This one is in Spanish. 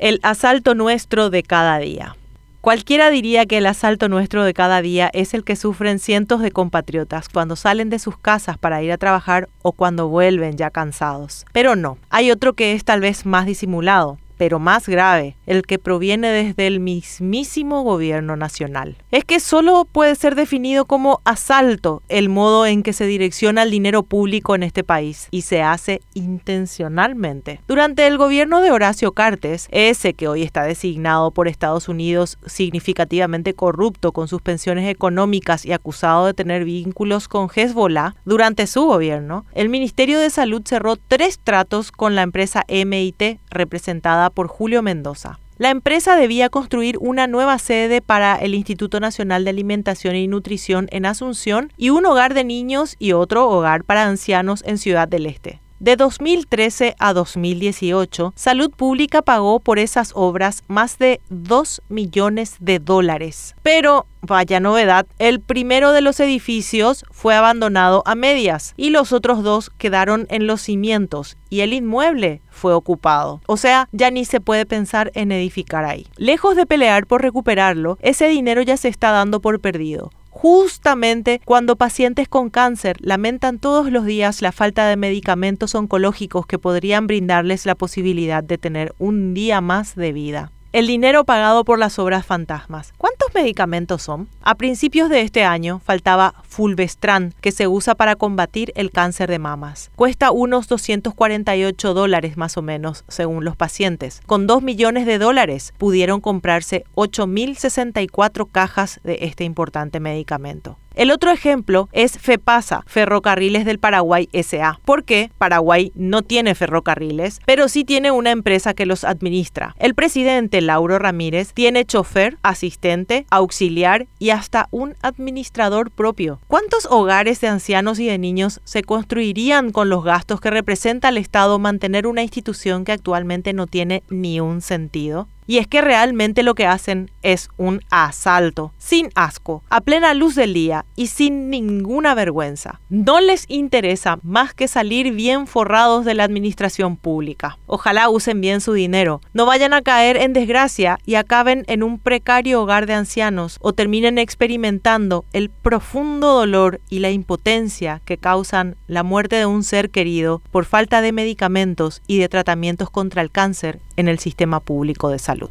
El asalto nuestro de cada día. Cualquiera diría que el asalto nuestro de cada día es el que sufren cientos de compatriotas cuando salen de sus casas para ir a trabajar o cuando vuelven ya cansados. Pero no, hay otro que es tal vez más disimulado pero más grave, el que proviene desde el mismísimo gobierno nacional. Es que solo puede ser definido como asalto el modo en que se direcciona el dinero público en este país y se hace intencionalmente. Durante el gobierno de Horacio Cartes, ese que hoy está designado por Estados Unidos significativamente corrupto con sus pensiones económicas y acusado de tener vínculos con Hezbollah, durante su gobierno, el Ministerio de Salud cerró tres tratos con la empresa MIT representada por Julio Mendoza. La empresa debía construir una nueva sede para el Instituto Nacional de Alimentación y Nutrición en Asunción y un hogar de niños y otro hogar para ancianos en Ciudad del Este. De 2013 a 2018, Salud Pública pagó por esas obras más de 2 millones de dólares. Pero, vaya novedad, el primero de los edificios fue abandonado a medias y los otros dos quedaron en los cimientos y el inmueble fue ocupado. O sea, ya ni se puede pensar en edificar ahí. Lejos de pelear por recuperarlo, ese dinero ya se está dando por perdido justamente cuando pacientes con cáncer lamentan todos los días la falta de medicamentos oncológicos que podrían brindarles la posibilidad de tener un día más de vida. El dinero pagado por las obras fantasmas. ¿Cuántos medicamentos son? A principios de este año faltaba Fulvestran, que se usa para combatir el cáncer de mamas. Cuesta unos 248 dólares más o menos, según los pacientes. Con 2 millones de dólares pudieron comprarse 8.064 cajas de este importante medicamento. El otro ejemplo es FEPASA, Ferrocarriles del Paraguay SA. porque Paraguay no tiene ferrocarriles, pero sí tiene una empresa que los administra. El presidente Lauro Ramírez tiene chofer, asistente, auxiliar y hasta un administrador propio. ¿Cuántos hogares de ancianos y de niños se construirían con los gastos que representa al Estado mantener una institución que actualmente no tiene ni un sentido? Y es que realmente lo que hacen es un asalto, sin asco, a plena luz del día y sin ninguna vergüenza. No les interesa más que salir bien forrados de la administración pública. Ojalá usen bien su dinero, no vayan a caer en desgracia y acaben en un precario hogar de ancianos o terminen experimentando el profundo dolor y la impotencia que causan la muerte de un ser querido por falta de medicamentos y de tratamientos contra el cáncer en el sistema público de salud.